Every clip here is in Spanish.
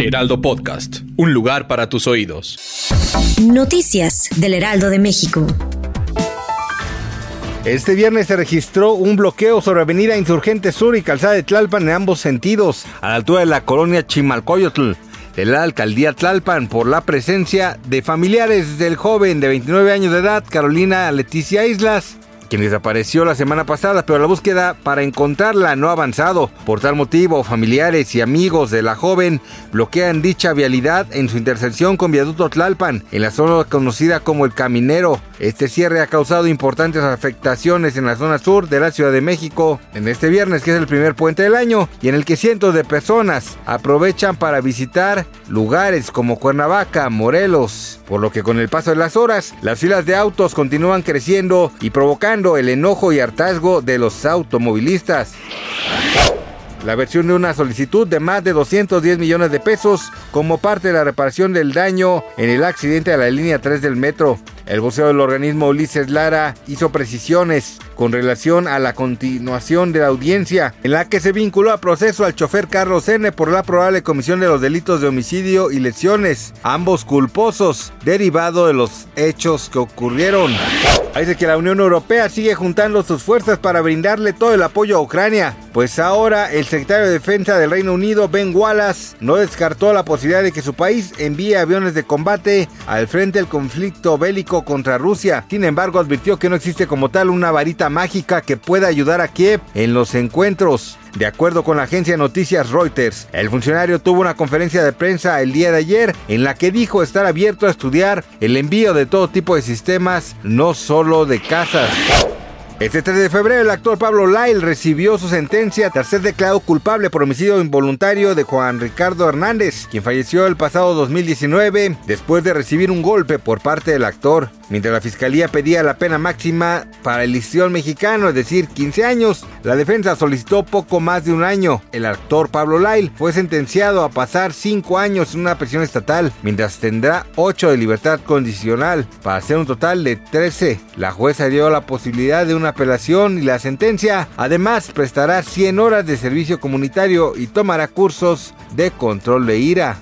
Heraldo Podcast, un lugar para tus oídos. Noticias del Heraldo de México. Este viernes se registró un bloqueo sobre Avenida Insurgente Sur y Calzada de Tlalpan en ambos sentidos, a la altura de la colonia Chimalcoyotl de la alcaldía Tlalpan por la presencia de familiares del joven de 29 años de edad, Carolina Leticia Islas, quien desapareció la semana pasada, pero la búsqueda para encontrarla no ha avanzado. Por tal motivo, familiares y amigos de la joven bloquean dicha vialidad en su intersección con Viaducto Tlalpan, en la zona conocida como El Caminero. Este cierre ha causado importantes afectaciones en la zona sur de la Ciudad de México en este viernes, que es el primer puente del año, y en el que cientos de personas aprovechan para visitar lugares como Cuernavaca, Morelos, por lo que con el paso de las horas, las filas de autos continúan creciendo y provocando el enojo y hartazgo de los automovilistas. La versión de una solicitud de más de 210 millones de pesos como parte de la reparación del daño en el accidente de la línea 3 del metro. El voceo del organismo Ulises Lara hizo precisiones con relación a la continuación de la audiencia, en la que se vinculó a proceso al chofer Carlos N por la probable comisión de los delitos de homicidio y lesiones, ambos culposos, derivado de los hechos que ocurrieron. Dice que la Unión Europea sigue juntando sus fuerzas para brindarle todo el apoyo a Ucrania, pues ahora el secretario de Defensa del Reino Unido, Ben Wallace, no descartó la posibilidad de que su país envíe aviones de combate al frente del conflicto bélico contra Rusia. Sin embargo, advirtió que no existe como tal una varita mágica que pueda ayudar a Kiev en los encuentros. De acuerdo con la agencia de noticias Reuters, el funcionario tuvo una conferencia de prensa el día de ayer en la que dijo estar abierto a estudiar el envío de todo tipo de sistemas, no solo de casas. Este 3 de febrero, el actor Pablo Lyle recibió su sentencia tras ser declarado culpable por homicidio involuntario de Juan Ricardo Hernández, quien falleció el pasado 2019 después de recibir un golpe por parte del actor. Mientras la fiscalía pedía la pena máxima para el histrión mexicano, es decir, 15 años, la defensa solicitó poco más de un año. El actor Pablo Lyle fue sentenciado a pasar 5 años en una prisión estatal, mientras tendrá 8 de libertad condicional, para hacer un total de 13. La jueza dio la posibilidad de una apelación y la sentencia además prestará 100 horas de servicio comunitario y tomará cursos de control de ira.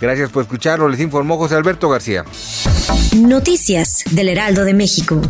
Gracias por escucharlo, les informó José Alberto García. Noticias del Heraldo de México.